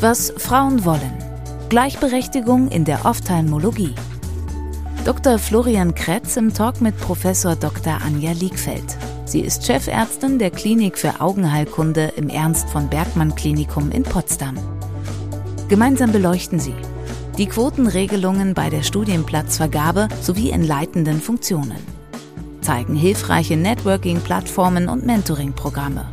Was Frauen wollen. Gleichberechtigung in der Ophthalmologie. Dr. Florian Kretz im Talk mit Professor Dr. Anja Liegfeld. Sie ist Chefärztin der Klinik für Augenheilkunde im Ernst von Bergmann Klinikum in Potsdam. Gemeinsam beleuchten sie die Quotenregelungen bei der Studienplatzvergabe sowie in leitenden Funktionen, zeigen hilfreiche Networking-Plattformen und Mentoring-Programme.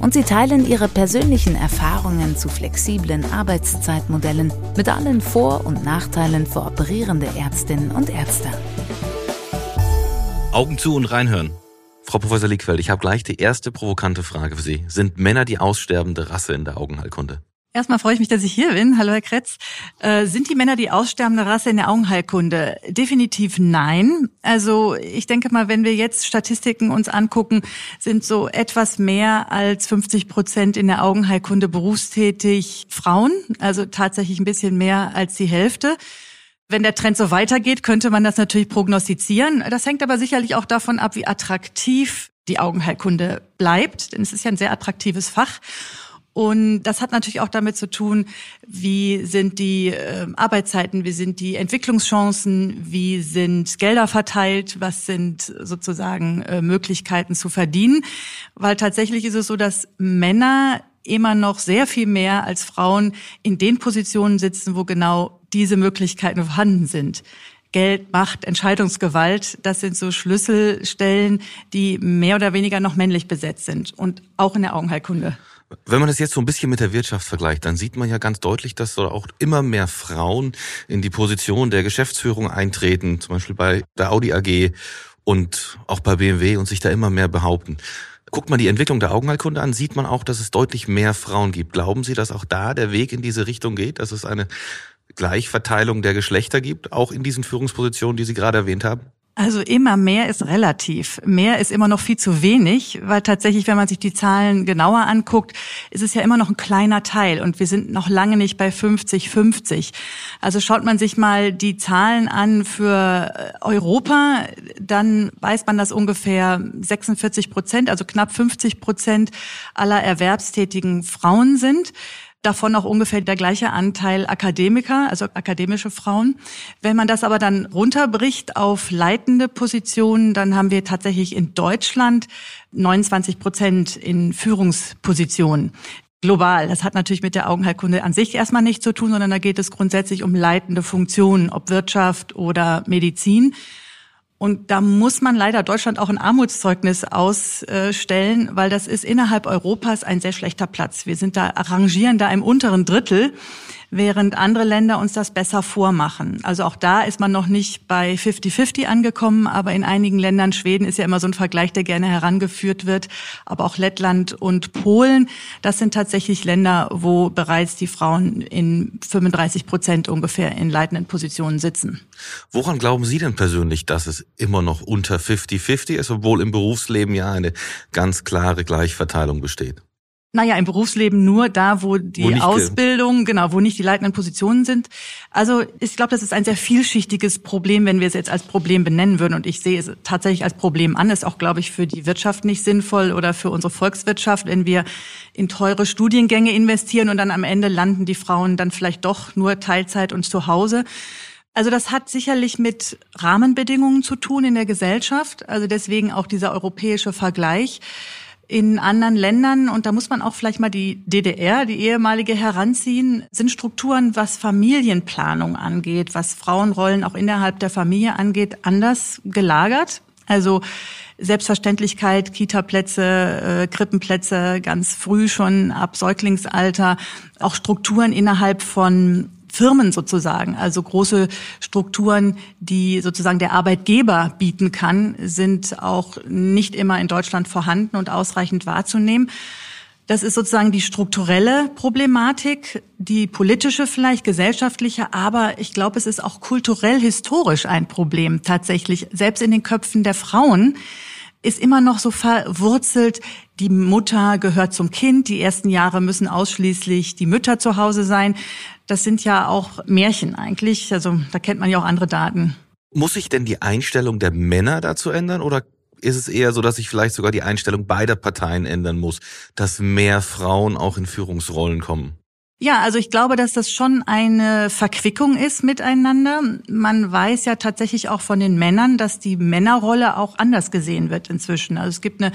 Und sie teilen ihre persönlichen Erfahrungen zu flexiblen Arbeitszeitmodellen mit allen Vor- und Nachteilen für operierende Ärztinnen und Ärzte. Augen zu und reinhören. Frau Professor Liegfeld, ich habe gleich die erste provokante Frage für Sie. Sind Männer die aussterbende Rasse in der Augenheilkunde? Erstmal freue ich mich, dass ich hier bin. Hallo, Herr Kretz. Äh, sind die Männer die aussterbende Rasse in der Augenheilkunde? Definitiv nein. Also ich denke mal, wenn wir jetzt Statistiken uns angucken, sind so etwas mehr als 50 Prozent in der Augenheilkunde berufstätig Frauen. Also tatsächlich ein bisschen mehr als die Hälfte. Wenn der Trend so weitergeht, könnte man das natürlich prognostizieren. Das hängt aber sicherlich auch davon ab, wie attraktiv die Augenheilkunde bleibt, denn es ist ja ein sehr attraktives Fach. Und das hat natürlich auch damit zu tun, wie sind die äh, Arbeitszeiten, wie sind die Entwicklungschancen, wie sind Gelder verteilt, was sind sozusagen äh, Möglichkeiten zu verdienen. Weil tatsächlich ist es so, dass Männer immer noch sehr viel mehr als Frauen in den Positionen sitzen, wo genau diese Möglichkeiten vorhanden sind. Geld, Macht, Entscheidungsgewalt, das sind so Schlüsselstellen, die mehr oder weniger noch männlich besetzt sind und auch in der Augenheilkunde. Wenn man das jetzt so ein bisschen mit der Wirtschaft vergleicht, dann sieht man ja ganz deutlich, dass auch immer mehr Frauen in die Position der Geschäftsführung eintreten, zum Beispiel bei der Audi AG und auch bei BMW und sich da immer mehr behaupten. Guckt man die Entwicklung der Augenheilkunde an, sieht man auch, dass es deutlich mehr Frauen gibt. Glauben Sie, dass auch da der Weg in diese Richtung geht, dass es eine Gleichverteilung der Geschlechter gibt, auch in diesen Führungspositionen, die Sie gerade erwähnt haben? Also immer mehr ist relativ. Mehr ist immer noch viel zu wenig, weil tatsächlich, wenn man sich die Zahlen genauer anguckt, ist es ja immer noch ein kleiner Teil und wir sind noch lange nicht bei 50-50. Also schaut man sich mal die Zahlen an für Europa, dann weiß man, dass ungefähr 46 Prozent, also knapp 50 Prozent aller erwerbstätigen Frauen sind davon auch ungefähr der gleiche Anteil Akademiker, also akademische Frauen. Wenn man das aber dann runterbricht auf leitende Positionen, dann haben wir tatsächlich in Deutschland 29 Prozent in Führungspositionen global. Das hat natürlich mit der Augenheilkunde an sich erstmal nichts zu tun, sondern da geht es grundsätzlich um leitende Funktionen, ob Wirtschaft oder Medizin. Und da muss man leider Deutschland auch ein Armutszeugnis ausstellen, weil das ist innerhalb Europas ein sehr schlechter Platz. Wir sind da, arrangieren da im unteren Drittel während andere Länder uns das besser vormachen. Also auch da ist man noch nicht bei 50-50 angekommen, aber in einigen Ländern, Schweden ist ja immer so ein Vergleich, der gerne herangeführt wird, aber auch Lettland und Polen, das sind tatsächlich Länder, wo bereits die Frauen in 35 Prozent ungefähr in leitenden Positionen sitzen. Woran glauben Sie denn persönlich, dass es immer noch unter 50-50 ist, obwohl im Berufsleben ja eine ganz klare Gleichverteilung besteht? Naja, im Berufsleben nur da, wo die wo Ausbildung, genau, wo nicht die leitenden Positionen sind. Also ich glaube, das ist ein sehr vielschichtiges Problem, wenn wir es jetzt als Problem benennen würden. Und ich sehe es tatsächlich als Problem an. Ist auch, glaube ich, für die Wirtschaft nicht sinnvoll oder für unsere Volkswirtschaft, wenn wir in teure Studiengänge investieren und dann am Ende landen die Frauen dann vielleicht doch nur Teilzeit und zu Hause. Also das hat sicherlich mit Rahmenbedingungen zu tun in der Gesellschaft. Also deswegen auch dieser europäische Vergleich in anderen Ländern, und da muss man auch vielleicht mal die DDR, die ehemalige, heranziehen, sind Strukturen, was Familienplanung angeht, was Frauenrollen auch innerhalb der Familie angeht, anders gelagert. Also Selbstverständlichkeit, Kita-Plätze, äh, Krippenplätze ganz früh schon ab Säuglingsalter, auch Strukturen innerhalb von Firmen sozusagen, also große Strukturen, die sozusagen der Arbeitgeber bieten kann, sind auch nicht immer in Deutschland vorhanden und ausreichend wahrzunehmen. Das ist sozusagen die strukturelle Problematik, die politische vielleicht, gesellschaftliche, aber ich glaube, es ist auch kulturell historisch ein Problem tatsächlich. Selbst in den Köpfen der Frauen ist immer noch so verwurzelt, die Mutter gehört zum Kind, die ersten Jahre müssen ausschließlich die Mütter zu Hause sein. Das sind ja auch Märchen eigentlich, also da kennt man ja auch andere Daten. Muss sich denn die Einstellung der Männer dazu ändern oder ist es eher so, dass sich vielleicht sogar die Einstellung beider Parteien ändern muss, dass mehr Frauen auch in Führungsrollen kommen? Ja, also ich glaube, dass das schon eine Verquickung ist miteinander. Man weiß ja tatsächlich auch von den Männern, dass die Männerrolle auch anders gesehen wird inzwischen. Also es gibt eine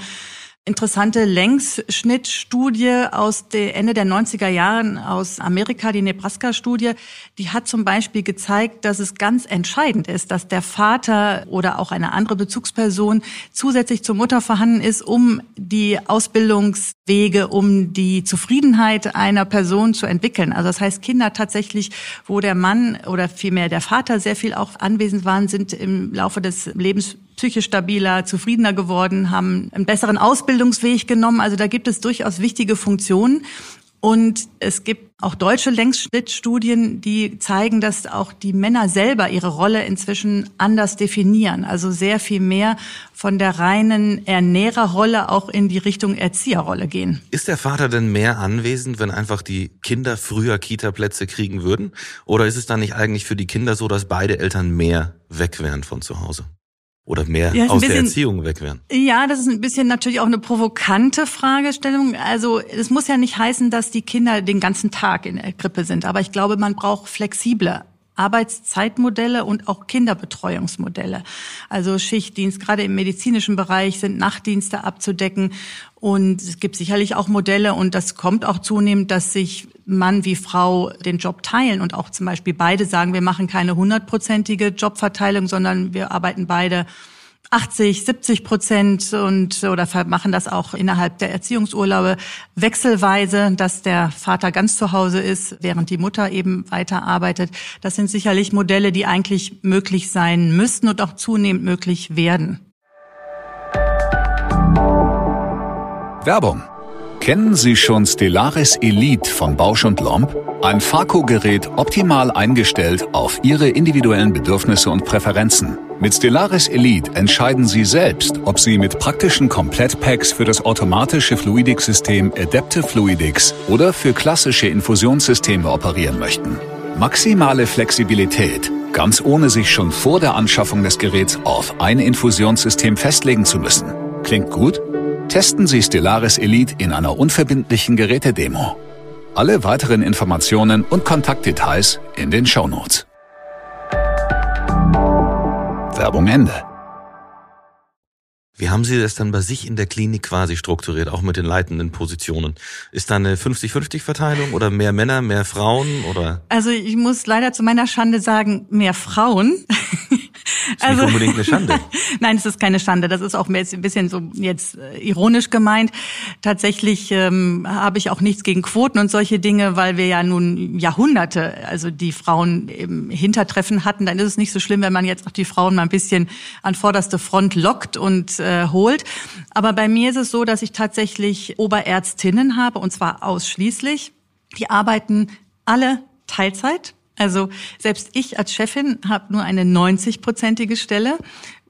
interessante Längsschnittstudie aus der Ende der 90er Jahren aus Amerika, die Nebraska-Studie, die hat zum Beispiel gezeigt, dass es ganz entscheidend ist, dass der Vater oder auch eine andere Bezugsperson zusätzlich zur Mutter vorhanden ist, um die Ausbildungswege, um die Zufriedenheit einer Person zu entwickeln. Also das heißt, Kinder tatsächlich, wo der Mann oder vielmehr der Vater sehr viel auch anwesend waren, sind im Laufe des Lebens psychisch stabiler, zufriedener geworden, haben einen besseren Ausbildungsweg genommen. Also da gibt es durchaus wichtige Funktionen. Und es gibt auch deutsche Längsschnittstudien, die zeigen, dass auch die Männer selber ihre Rolle inzwischen anders definieren. Also sehr viel mehr von der reinen Ernährerrolle auch in die Richtung Erzieherrolle gehen. Ist der Vater denn mehr anwesend, wenn einfach die Kinder früher Kita-Plätze kriegen würden? Oder ist es dann nicht eigentlich für die Kinder so, dass beide Eltern mehr weg wären von zu Hause? Oder mehr ja, aus bisschen, der Erziehung weg wären? Ja, das ist ein bisschen natürlich auch eine provokante Fragestellung. Also es muss ja nicht heißen, dass die Kinder den ganzen Tag in der Krippe sind, aber ich glaube, man braucht flexible Arbeitszeitmodelle und auch Kinderbetreuungsmodelle. Also Schichtdienst, gerade im medizinischen Bereich sind Nachtdienste abzudecken. Und es gibt sicherlich auch Modelle und das kommt auch zunehmend, dass sich Mann wie Frau den Job teilen und auch zum Beispiel beide sagen, wir machen keine hundertprozentige Jobverteilung, sondern wir arbeiten beide 80, 70 Prozent und oder machen das auch innerhalb der Erziehungsurlaube wechselweise, dass der Vater ganz zu Hause ist, während die Mutter eben weiter arbeitet. Das sind sicherlich Modelle, die eigentlich möglich sein müssten und auch zunehmend möglich werden. Werbung Kennen Sie schon Stellaris Elite von Bausch und Lomb? Ein Farco-Gerät optimal eingestellt auf Ihre individuellen Bedürfnisse und Präferenzen. Mit Stellaris Elite entscheiden Sie selbst, ob Sie mit praktischen Komplettpacks für das automatische Fluidics-System Adaptive Fluidics oder für klassische Infusionssysteme operieren möchten. Maximale Flexibilität, ganz ohne sich schon vor der Anschaffung des Geräts auf ein Infusionssystem festlegen zu müssen. Klingt gut? Testen Sie Stellaris Elite in einer unverbindlichen Gerätedemo. Alle weiteren Informationen und Kontaktdetails in den Shownotes. Werbung Ende. Wie haben Sie das dann bei sich in der Klinik quasi strukturiert, auch mit den leitenden Positionen? Ist da eine 50-50-Verteilung oder mehr Männer, mehr Frauen oder? Also ich muss leider zu meiner Schande sagen, mehr Frauen. Ist also, nicht unbedingt eine Schande. Nein, es ist keine Schande. Das ist auch ein bisschen so jetzt äh, ironisch gemeint. Tatsächlich ähm, habe ich auch nichts gegen Quoten und solche Dinge, weil wir ja nun Jahrhunderte, also die Frauen im Hintertreffen hatten. Dann ist es nicht so schlimm, wenn man jetzt auch die Frauen mal ein bisschen an vorderste Front lockt und äh, holt. Aber bei mir ist es so, dass ich tatsächlich Oberärztinnen habe und zwar ausschließlich. Die arbeiten alle Teilzeit. Also selbst ich als Chefin habe nur eine 90-prozentige Stelle.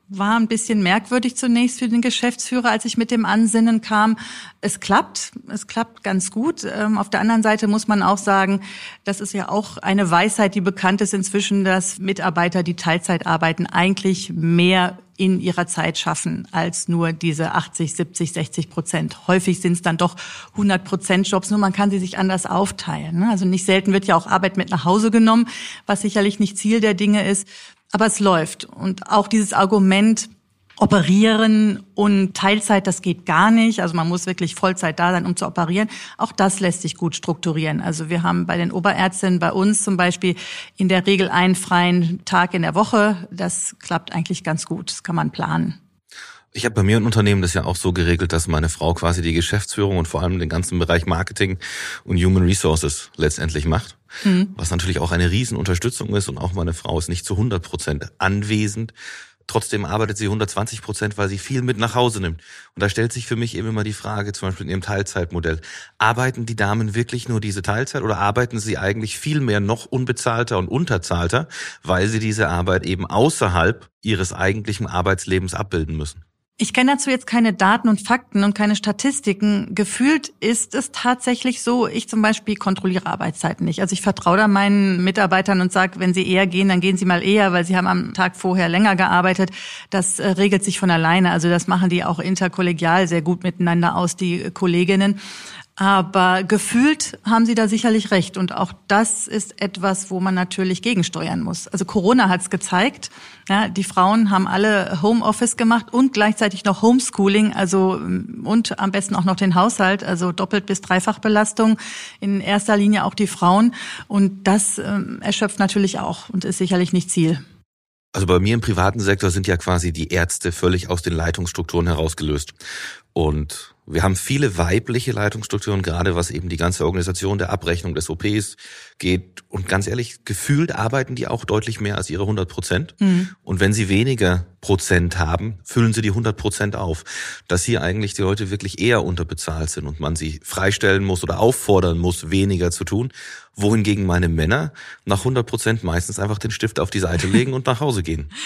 War ein bisschen merkwürdig zunächst für den Geschäftsführer, als ich mit dem Ansinnen kam. Es klappt, es klappt ganz gut. Ähm, auf der anderen Seite muss man auch sagen, das ist ja auch eine Weisheit, die bekannt ist inzwischen, dass Mitarbeiter, die Teilzeit arbeiten, eigentlich mehr in ihrer Zeit schaffen als nur diese 80, 70, 60 Prozent. Häufig sind es dann doch 100 Prozent Jobs, nur man kann sie sich anders aufteilen. Ne? Also nicht selten wird ja auch Arbeit mit nach Hause genommen, was sicherlich nicht Ziel der Dinge ist, aber es läuft. Und auch dieses Argument, operieren und Teilzeit, das geht gar nicht. Also man muss wirklich Vollzeit da sein, um zu operieren. Auch das lässt sich gut strukturieren. Also wir haben bei den Oberärztinnen bei uns zum Beispiel in der Regel einen freien Tag in der Woche. Das klappt eigentlich ganz gut. Das kann man planen. Ich habe bei mir ein Unternehmen das ja auch so geregelt, dass meine Frau quasi die Geschäftsführung und vor allem den ganzen Bereich Marketing und Human Resources letztendlich macht. Mhm. Was natürlich auch eine Riesenunterstützung ist und auch meine Frau ist nicht zu 100 Prozent anwesend trotzdem arbeitet sie 120 Prozent, weil sie viel mit nach Hause nimmt. Und da stellt sich für mich eben immer die Frage, zum Beispiel in ihrem Teilzeitmodell, arbeiten die Damen wirklich nur diese Teilzeit oder arbeiten sie eigentlich viel mehr noch unbezahlter und unterzahlter, weil sie diese Arbeit eben außerhalb ihres eigentlichen Arbeitslebens abbilden müssen? Ich kenne dazu jetzt keine Daten und Fakten und keine Statistiken. Gefühlt ist es tatsächlich so, ich zum Beispiel kontrolliere Arbeitszeiten nicht. Also ich vertraue da meinen Mitarbeitern und sage, wenn sie eher gehen, dann gehen sie mal eher, weil sie haben am Tag vorher länger gearbeitet. Das äh, regelt sich von alleine. Also das machen die auch interkollegial sehr gut miteinander aus, die Kolleginnen. Aber gefühlt haben Sie da sicherlich recht. Und auch das ist etwas, wo man natürlich gegensteuern muss. Also Corona hat es gezeigt. Ja, die Frauen haben alle Homeoffice gemacht und gleichzeitig noch Homeschooling, also und am besten auch noch den Haushalt, also doppelt bis dreifach Belastung. In erster Linie auch die Frauen. Und das ähm, erschöpft natürlich auch und ist sicherlich nicht Ziel. Also bei mir im privaten Sektor sind ja quasi die Ärzte völlig aus den Leitungsstrukturen herausgelöst. Und wir haben viele weibliche Leitungsstrukturen, gerade was eben die ganze Organisation der Abrechnung des OPs geht. Und ganz ehrlich, gefühlt arbeiten die auch deutlich mehr als ihre 100 Prozent. Mhm. Und wenn sie weniger Prozent haben, füllen sie die 100 Prozent auf. Dass hier eigentlich die Leute wirklich eher unterbezahlt sind und man sie freistellen muss oder auffordern muss, weniger zu tun. Wohingegen meine Männer nach 100 Prozent meistens einfach den Stift auf die Seite legen und nach Hause gehen.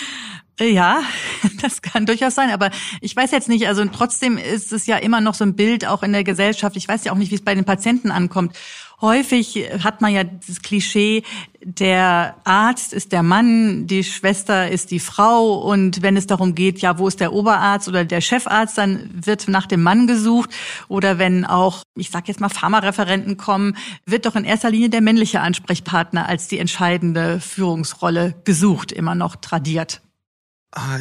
Ja, das kann durchaus sein, aber ich weiß jetzt nicht, also trotzdem ist es ja immer noch so ein Bild auch in der Gesellschaft. Ich weiß ja auch nicht, wie es bei den Patienten ankommt. Häufig hat man ja das Klischee, der Arzt ist der Mann, die Schwester ist die Frau und wenn es darum geht, ja, wo ist der Oberarzt oder der Chefarzt, dann wird nach dem Mann gesucht oder wenn auch, ich sag jetzt mal, Pharmareferenten kommen, wird doch in erster Linie der männliche Ansprechpartner als die entscheidende Führungsrolle gesucht, immer noch tradiert. Ah,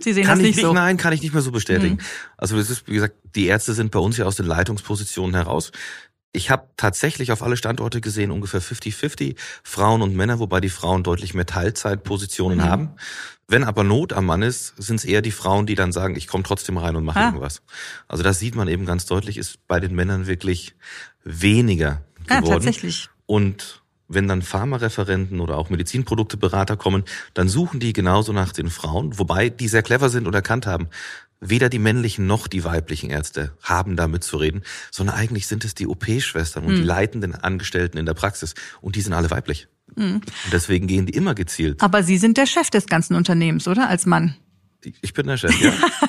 Sie sehen das nicht, nicht so. Nein, kann ich nicht mehr so bestätigen. Mhm. Also das ist, wie gesagt, die Ärzte sind bei uns ja aus den Leitungspositionen heraus. Ich habe tatsächlich auf alle Standorte gesehen ungefähr 50-50 Frauen und Männer, wobei die Frauen deutlich mehr Teilzeitpositionen mhm. haben. Wenn aber Not am Mann ist, sind es eher die Frauen, die dann sagen, ich komme trotzdem rein und mache ah. irgendwas. Also das sieht man eben ganz deutlich, ist bei den Männern wirklich weniger geworden. Ja, tatsächlich. Und wenn dann Pharmareferenten oder auch Medizinprodukteberater kommen, dann suchen die genauso nach den Frauen, wobei die sehr clever sind und erkannt haben, weder die männlichen noch die weiblichen Ärzte haben da mitzureden, sondern eigentlich sind es die OP-Schwestern und mhm. die leitenden Angestellten in der Praxis und die sind alle weiblich. Mhm. Und deswegen gehen die immer gezielt. Aber Sie sind der Chef des ganzen Unternehmens, oder? Als Mann. Ich bin der Chef, ja.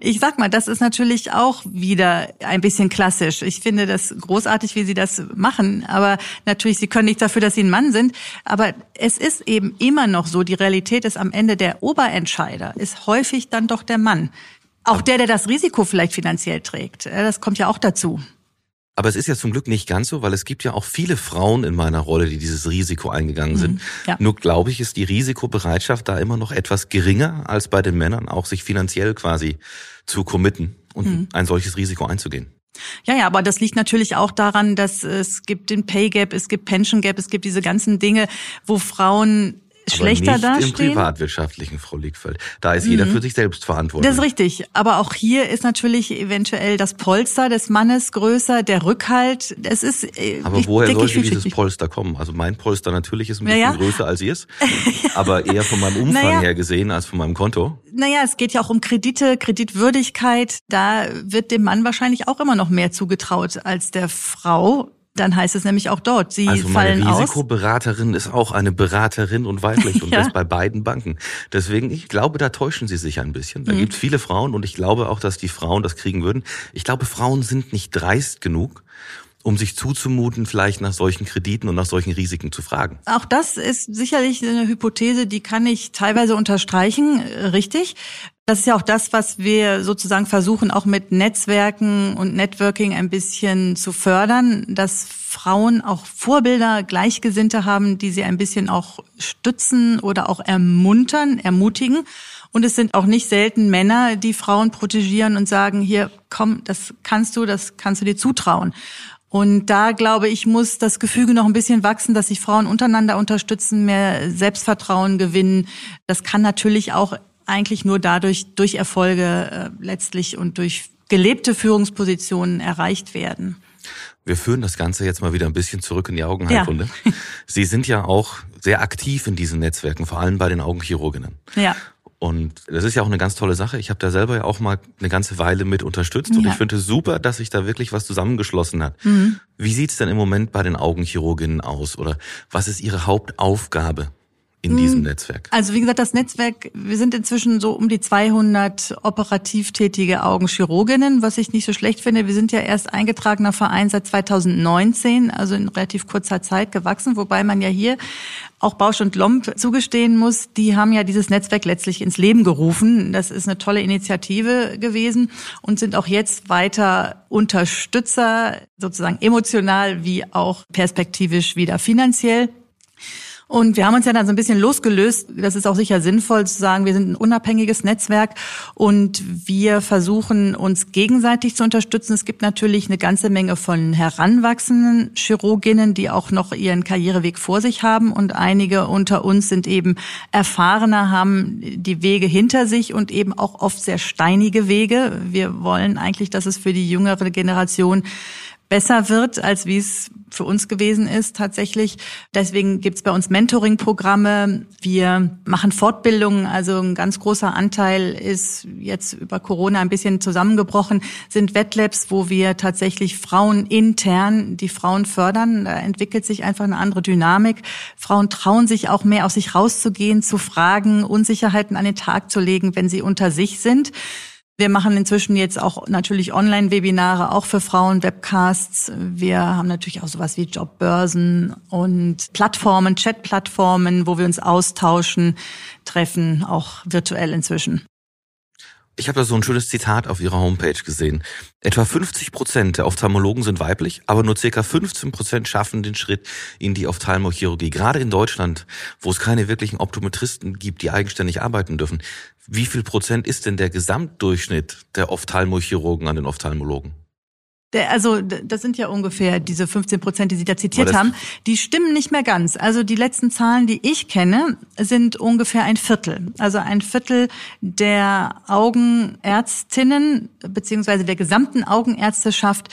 ich sag mal, das ist natürlich auch wieder ein bisschen klassisch. Ich finde das großartig, wie Sie das machen. Aber natürlich, Sie können nicht dafür, dass Sie ein Mann sind. Aber es ist eben immer noch so, die Realität ist am Ende der Oberentscheider, ist häufig dann doch der Mann. Auch der, der das Risiko vielleicht finanziell trägt. Das kommt ja auch dazu. Aber es ist ja zum Glück nicht ganz so, weil es gibt ja auch viele Frauen in meiner Rolle, die dieses Risiko eingegangen sind. Mhm, ja. Nur glaube ich, ist die Risikobereitschaft da immer noch etwas geringer als bei den Männern, auch sich finanziell quasi zu committen und mhm. ein solches Risiko einzugehen. Ja, ja, aber das liegt natürlich auch daran, dass es gibt den Pay Gap, es gibt Pension Gap, es gibt diese ganzen Dinge, wo Frauen schlechter aber nicht dastehen. im privatwirtschaftlichen, Frau Liegfeld. Da ist mhm. jeder für sich selbst verantwortlich. Das ist richtig. Aber auch hier ist natürlich eventuell das Polster des Mannes größer, der Rückhalt. Es ist. Äh, aber woher sollte dieses Polster kommen? Also mein Polster natürlich ist ein bisschen ja. größer als ihrs, aber eher von meinem Umfang naja. her gesehen als von meinem Konto. Naja, es geht ja auch um Kredite, Kreditwürdigkeit. Da wird dem Mann wahrscheinlich auch immer noch mehr zugetraut als der Frau. Dann heißt es nämlich auch dort, sie also fallen meine Risikoberaterin aus. ist auch eine Beraterin und weiblich und ja. das bei beiden Banken. Deswegen, ich glaube, da täuschen sie sich ein bisschen. Da mhm. gibt es viele Frauen und ich glaube auch, dass die Frauen das kriegen würden. Ich glaube, Frauen sind nicht dreist genug, um sich zuzumuten, vielleicht nach solchen Krediten und nach solchen Risiken zu fragen. Auch das ist sicherlich eine Hypothese, die kann ich teilweise unterstreichen, richtig. Das ist ja auch das, was wir sozusagen versuchen, auch mit Netzwerken und Networking ein bisschen zu fördern, dass Frauen auch Vorbilder, Gleichgesinnte haben, die sie ein bisschen auch stützen oder auch ermuntern, ermutigen. Und es sind auch nicht selten Männer, die Frauen protegieren und sagen, hier, komm, das kannst du, das kannst du dir zutrauen. Und da glaube ich, muss das Gefüge noch ein bisschen wachsen, dass sich Frauen untereinander unterstützen, mehr Selbstvertrauen gewinnen. Das kann natürlich auch eigentlich nur dadurch, durch Erfolge äh, letztlich und durch gelebte Führungspositionen erreicht werden. Wir führen das Ganze jetzt mal wieder ein bisschen zurück in die Augenheilkunde. Ja. Sie sind ja auch sehr aktiv in diesen Netzwerken, vor allem bei den Augenchirurginnen. Ja. Und das ist ja auch eine ganz tolle Sache. Ich habe da selber ja auch mal eine ganze Weile mit unterstützt und Ja. ich finde es super, dass sich da wirklich was zusammengeschlossen hat. Mhm. Wie sieht's denn im Moment bei den Augenchirurginnen aus oder was ist ihre Hauptaufgabe in diesem Netzwerk? Also wie gesagt, das Netzwerk, wir sind inzwischen so um die 200 operativ tätige Augenchirurginnen, was ich nicht so schlecht finde. Wir sind ja erst eingetragener Verein seit 2019, also in relativ kurzer Zeit gewachsen, wobei man ja hier auch Bausch und Lomb zugestehen muss, die haben ja dieses Netzwerk letztlich ins Leben gerufen. Das ist eine tolle Initiative gewesen und sind auch jetzt weiter Unterstützer, sozusagen emotional wie auch perspektivisch wieder finanziell. Und wir haben uns ja dann so ein bisschen losgelöst. Das ist auch sicher sinnvoll zu sagen, wir sind ein unabhängiges Netzwerk und wir versuchen uns gegenseitig zu unterstützen. Es gibt natürlich eine ganze Menge von heranwachsenden Chirurginnen, die auch noch ihren Karriereweg vor sich haben und einige unter uns sind eben erfahrener, haben die Wege hinter sich und eben auch oft sehr steinige Wege. Wir wollen eigentlich, dass es für die jüngere Generation besser wird, als wie es für uns gewesen ist tatsächlich. Deswegen gibt's bei uns Mentoring-Programme. Wir machen Fortbildungen. Also ein ganz großer Anteil ist jetzt über Corona ein bisschen zusammengebrochen, sind Wettlabs, wo wir tatsächlich Frauen intern die Frauen fördern. Da entwickelt sich einfach eine andere Dynamik. Frauen trauen sich auch mehr aus sich rauszugehen, zu fragen, Unsicherheiten an den Tag zu legen, wenn sie unter sich sind. Wir machen inzwischen jetzt auch natürlich Online-Webinare, auch für Frauen, Webcasts. Wir haben natürlich auch sowas wie Jobbörsen und Plattformen, Chat-Plattformen, wo wir uns austauschen, treffen, auch virtuell inzwischen. Ich habe da so ein schönes Zitat auf ihrer Homepage gesehen. Etwa 50 Prozent der Ophthalmologen sind weiblich, aber nur circa 15 Prozent schaffen den Schritt in die Ophthalmochirurgie. Gerade in Deutschland, wo es keine wirklichen Optometristen gibt, die eigenständig arbeiten dürfen. Wie viel Prozent ist denn der Gesamtdurchschnitt der Ophthalmochirurgen an den Ophthalmologen? Der, also das sind ja ungefähr diese 15 Prozent, die Sie da zitiert haben. Die stimmen nicht mehr ganz. Also die letzten Zahlen, die ich kenne, sind ungefähr ein Viertel. Also ein Viertel der Augenärztinnen beziehungsweise der gesamten Augenärzteschaft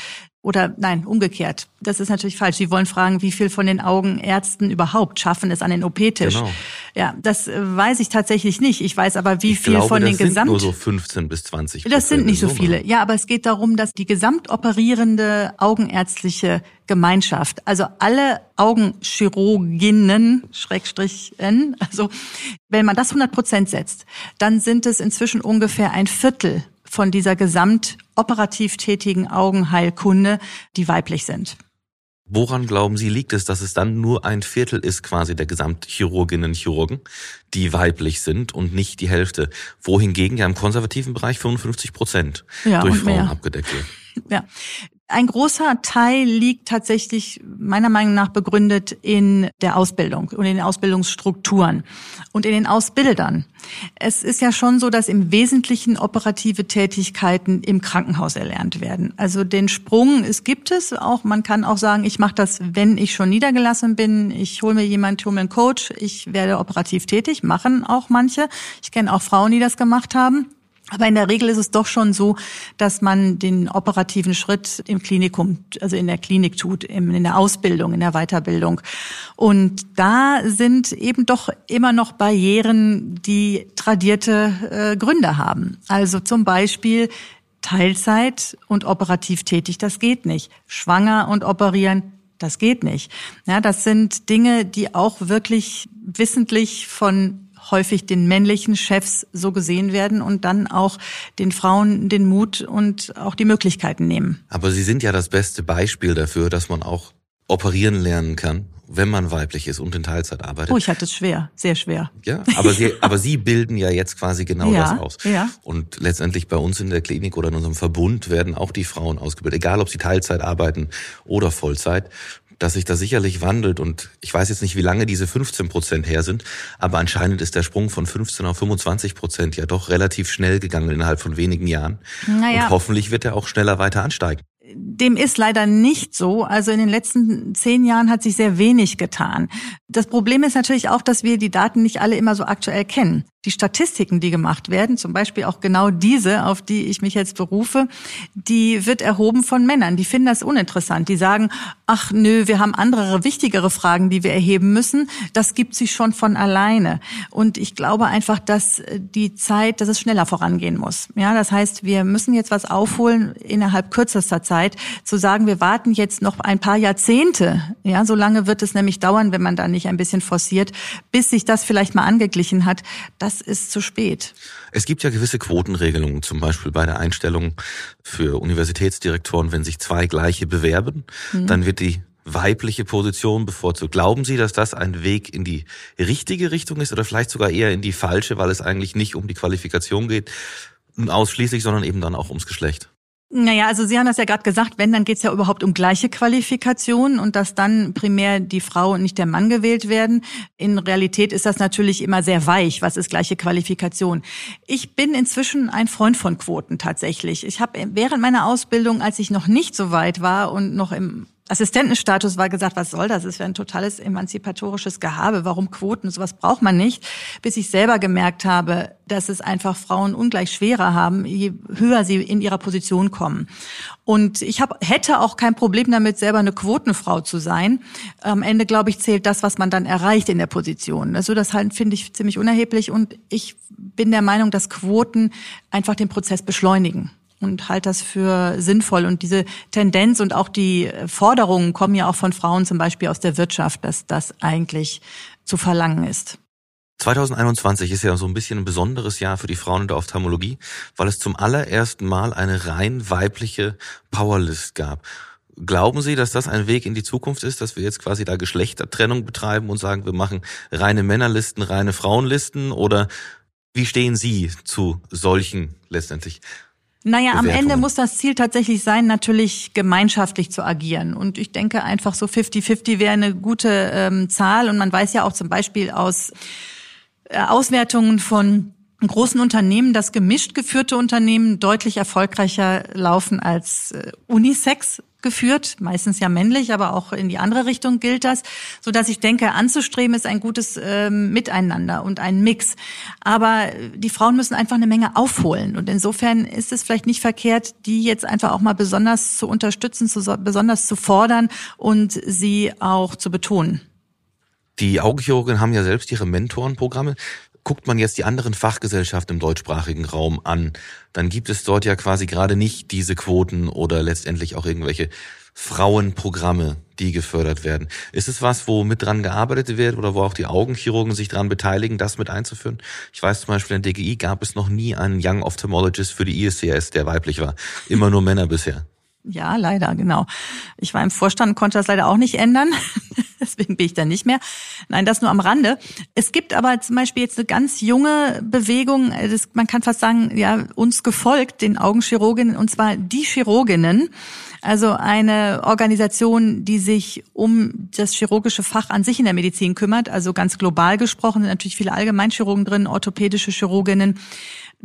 oder nein, umgekehrt. Das ist natürlich falsch. Sie wollen fragen, wie viel von den Augenärzten überhaupt schaffen es an den OP-Tisch. Genau. Ja, das äh, weiß ich tatsächlich nicht. Ich weiß aber, wie ich viel glaube, von das den sind Gesamt nur so 15 bis 20 das sind Prozent nicht so viele. Ja, aber es geht darum, dass die gesamtoperierende augenärztliche Gemeinschaft, also alle Augenchirurginnen, Schrägstrich N, also wenn man das 100 Prozent setzt, dann sind es inzwischen ungefähr ein Viertel von dieser gesamt operativ tätigen Augenheilkunde, die weiblich sind. Woran glauben Sie, liegt es, dass es dann nur ein Viertel ist quasi der Gesamtchirurginnen und Chirurgen, die weiblich sind und nicht die Hälfte, wohingegen ja im konservativen Bereich 55 Prozent Ja, durch Frauen mehr. abgedeckt wird? Ja. Ein großer Teil liegt tatsächlich meiner Meinung nach begründet in der Ausbildung und in den Ausbildungsstrukturen und in den Ausbildern. Es ist ja schon so, dass im Wesentlichen operative Tätigkeiten im Krankenhaus erlernt werden. Also den Sprung, es gibt es auch, man kann auch sagen, ich mache das, wenn ich schon niedergelassen bin, ich hole mir jemanden, hole mir einen Coach, ich werde operativ tätig, machen auch manche. Ich kenne auch Frauen, die das gemacht haben. Aber in der Regel ist es doch schon so, dass man den operativen Schritt im Klinikum, also in der Klinik tut, in der Ausbildung, in der Weiterbildung. Und da sind eben doch immer noch Barrieren, die tradierte äh, Gründe haben. Also zum Beispiel Teilzeit und operativ tätig, das geht nicht. Schwanger und operieren, das geht nicht. Ja, das sind Dinge, die auch wirklich wissentlich von häufig den männlichen Chefs so gesehen werden und dann auch den Frauen den Mut und auch die Möglichkeiten nehmen. Aber Sie sind ja das beste Beispiel dafür, dass man auch operieren lernen kann, wenn man weiblich ist und in Teilzeit arbeitet. Oh, ich hatte es schwer, sehr schwer. Ja, aber Sie, aber Sie bilden ja jetzt quasi genau Ja, das aus. ja. Und letztendlich bei uns in der Klinik oder in unserem Verbund werden auch die Frauen ausgebildet, egal ob sie Teilzeit arbeiten oder Vollzeit, dass sich das sicherlich wandelt. Und ich weiß jetzt nicht, wie lange diese 15 Prozent her sind, aber anscheinend ist der Sprung von 15 auf 25 Prozent ja doch relativ schnell gegangen innerhalb von wenigen Jahren. Naja. Und hoffentlich wird er auch schneller weiter ansteigen. Dem ist leider nicht so. Also in den letzten zehn Jahren hat sich sehr wenig getan. Das Problem ist natürlich auch, dass wir die Daten nicht alle immer so aktuell kennen. Die Statistiken, die gemacht werden, zum Beispiel auch genau diese, auf die ich mich jetzt berufe, die wird erhoben von Männern. Die finden das uninteressant. Die sagen, ach nö, wir haben andere, wichtigere Fragen, die wir erheben müssen. Das gibt sich schon von alleine. Und ich glaube einfach, dass die Zeit, dass es schneller vorangehen muss. Ja, das heißt, wir müssen jetzt was aufholen innerhalb kürzester Zeit, zu sagen, wir warten jetzt noch ein paar Jahrzehnte. Ja, so lange wird es nämlich dauern, wenn man da nicht ein bisschen forciert, bis sich das vielleicht mal angeglichen hat. Das ist zu spät. Es gibt ja gewisse Quotenregelungen, zum Beispiel bei der Einstellung für Universitätsdirektoren, wenn sich zwei gleiche bewerben, mhm. dann wird die weibliche Position bevorzugt. Glauben Sie, dass das ein Weg in die richtige Richtung ist oder vielleicht sogar eher in die falsche, weil es eigentlich nicht um die Qualifikation geht, ausschließlich, sondern eben dann auch ums Geschlecht? Naja, also Sie haben das ja gerade gesagt, wenn, dann geht es ja überhaupt um gleiche Qualifikationen und dass dann primär die Frau und nicht der Mann gewählt werden. In Realität ist das natürlich immer sehr weich. Was ist gleiche Qualifikation? Ich bin inzwischen ein Freund von Quoten tatsächlich. Ich habe während meiner Ausbildung, als ich noch nicht so weit war und noch im Assistentenstatus war gesagt, was soll das? Es wäre ein totales emanzipatorisches Gehabe. Warum Quoten? Sowas braucht man nicht. Bis ich selber gemerkt habe, dass es einfach Frauen ungleich schwerer haben, je höher sie in ihrer Position kommen. Und ich hab, hätte auch kein Problem damit, selber eine Quotenfrau zu sein. Am Ende, glaube ich, zählt das, was man dann erreicht in der Position. Also das halt finde ich ziemlich unerheblich. Und ich bin der Meinung, dass Quoten einfach den Prozess beschleunigen und halte das für sinnvoll. Und diese Tendenz und auch die Forderungen kommen ja auch von Frauen zum Beispiel aus der Wirtschaft, dass das eigentlich zu verlangen ist. 2021 ist ja so ein bisschen ein besonderes Jahr für die Frauen in der Ophthalmologie, weil es zum allerersten Mal eine rein weibliche Powerlist gab. Glauben Sie, dass das ein Weg in die Zukunft ist, dass wir jetzt quasi da Geschlechtertrennung betreiben und sagen, wir machen reine Männerlisten, reine Frauenlisten? Oder wie stehen Sie zu solchen letztendlich naja, am Ende muss das Ziel tatsächlich sein, natürlich gemeinschaftlich zu agieren. Und ich denke einfach so 50-50 wäre eine gute ähm, Zahl. Und man weiß ja auch zum Beispiel aus äh, Auswertungen von großen Unternehmen, dass gemischt geführte Unternehmen deutlich erfolgreicher laufen als äh, Unisex geführt, meistens ja männlich, aber auch in die andere Richtung gilt das, so dass ich denke, anzustreben ist ein gutes ähm, Miteinander und ein Mix. Aber die Frauen müssen einfach eine Menge aufholen und insofern ist es vielleicht nicht verkehrt, die jetzt einfach auch mal besonders zu unterstützen, zu, besonders zu fordern und sie auch zu betonen. Die Augenchirurgen haben ja selbst ihre Mentorenprogramme guckt man jetzt die anderen Fachgesellschaften im deutschsprachigen Raum an, dann gibt es dort ja quasi gerade nicht diese Quoten oder letztendlich auch irgendwelche Frauenprogramme, die gefördert werden. Ist es was, wo mit dran gearbeitet wird oder wo auch die Augenchirurgen sich dran beteiligen, das mit einzuführen? Ich weiß zum Beispiel, in der DGI gab es noch nie einen Young Ophthalmologist für die ISCS, der weiblich war. Immer nur Männer bisher. Ja, leider, genau. Ich war im Vorstand, konnte das leider auch nicht ändern. Deswegen bin ich da nicht mehr. Nein, das nur am Rande. Es gibt aber zum Beispiel jetzt eine ganz junge Bewegung, das, man kann fast sagen, ja, uns gefolgt, den Augenchirurginnen, und zwar die Chirurginnen. Also eine Organisation, die sich um das chirurgische Fach an sich in der Medizin kümmert, also ganz global gesprochen, sind natürlich viele Allgemeinchirurgen drin, orthopädische Chirurginnen.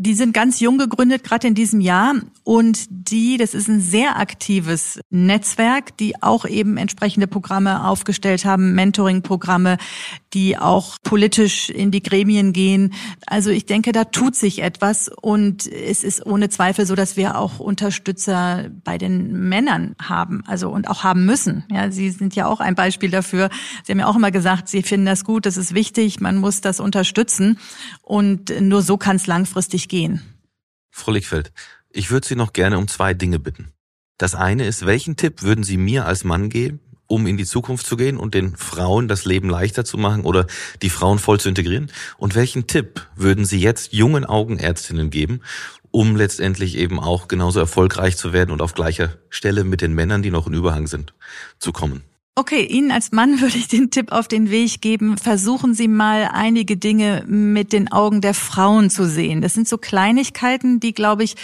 Die sind ganz jung gegründet, gerade in diesem Jahr. Und die, das ist ein sehr aktives Netzwerk, die auch eben entsprechende Programme aufgestellt haben, Mentoring-Programme, die auch politisch in die Gremien gehen. Also ich denke, da tut sich etwas. Und es ist ohne Zweifel so, dass wir auch Unterstützer bei den Männern haben, also und auch haben müssen. Ja, Sie sind ja auch ein Beispiel dafür. Sie haben ja auch immer gesagt, Sie finden das gut, das ist wichtig, man muss das unterstützen. Und nur so kann es langfristig gehen. Frau Lickfeld, ich würde Sie noch gerne um zwei Dinge bitten. Das eine ist, welchen Tipp würden Sie mir als Mann geben, um in die Zukunft zu gehen und den Frauen das Leben leichter zu machen oder die Frauen voll zu integrieren? Und welchen Tipp würden Sie jetzt jungen Augenärztinnen geben, um letztendlich eben auch genauso erfolgreich zu werden und auf gleicher Stelle mit den Männern, die noch in Überhang sind, zu kommen? Okay, Ihnen als Mann würde ich den Tipp auf den Weg geben, versuchen Sie mal einige Dinge mit den Augen der Frauen zu sehen. Das sind so Kleinigkeiten, die, glaube ich,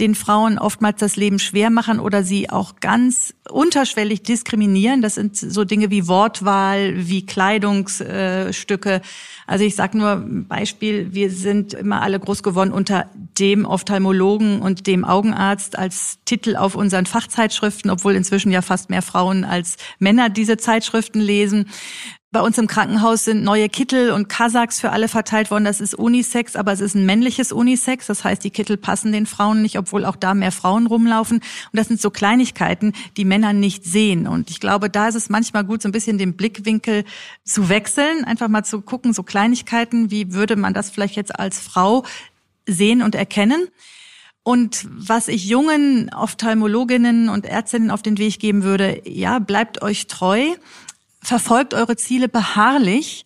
den Frauen oftmals das Leben schwer machen oder sie auch ganz unterschwellig diskriminieren. Das sind so Dinge wie Wortwahl, wie Kleidungsstücke. Also ich sage nur Beispiel, wir sind immer alle groß geworden unter dem Ophthalmologen und dem Augenarzt als Titel auf unseren Fachzeitschriften, obwohl inzwischen ja fast mehr Frauen als Männer diese Zeitschriften lesen Bei uns im Krankenhaus sind neue Kittel und Kasachs für alle verteilt worden. Das ist Unisex, aber es ist ein männliches Unisex. Das heißt, die Kittel passen den Frauen nicht, obwohl auch da mehr Frauen rumlaufen. Und das sind so Kleinigkeiten, die Männer nicht sehen. Und ich glaube, da ist es manchmal gut, so ein bisschen den Blickwinkel zu wechseln, einfach mal zu gucken, so Kleinigkeiten, wie würde man das vielleicht jetzt als Frau sehen und erkennen. Und was ich jungen Ophthalmologinnen und Ärztinnen auf den Weg geben würde, ja, bleibt euch treu verfolgt eure Ziele beharrlich,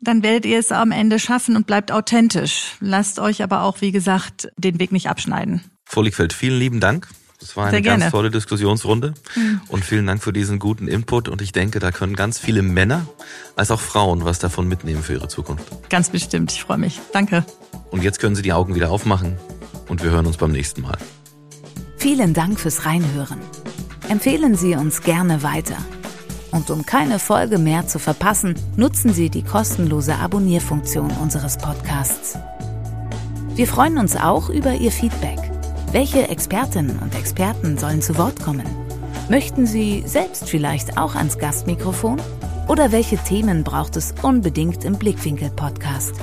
dann werdet ihr es am Ende schaffen und bleibt authentisch. Lasst euch aber auch, wie gesagt, den Weg nicht abschneiden. Frau Liegfeld, vielen lieben Dank. Das war eine ganz tolle Diskussionsrunde mhm. und vielen Dank für diesen guten Input und ich denke, da können ganz viele Männer als auch Frauen was davon mitnehmen für ihre Zukunft. Ganz bestimmt, ich freue mich. Danke. Und jetzt können Sie die Augen wieder aufmachen und wir hören uns beim nächsten Mal. Vielen Dank fürs Reinhören. Empfehlen Sie uns gerne weiter. Und um keine Folge mehr zu verpassen, nutzen Sie die kostenlose Abonnierfunktion unseres Podcasts. Wir freuen uns auch über Ihr Feedback. Welche Expertinnen und Experten sollen zu Wort kommen? Möchten Sie selbst vielleicht auch ans Gastmikrofon? Oder welche Themen braucht es unbedingt im Blickwinkel-Podcast?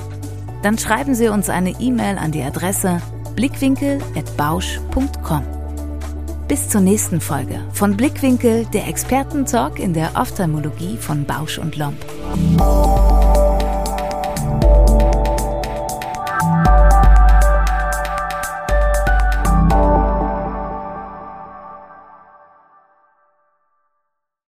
Dann schreiben Sie uns eine E-Mail an die Adresse blickwinkel.bausch.com. Bis zur nächsten Folge von Blickwinkel, der Expertentalk in der Ophthalmologie von Bausch und Lomb.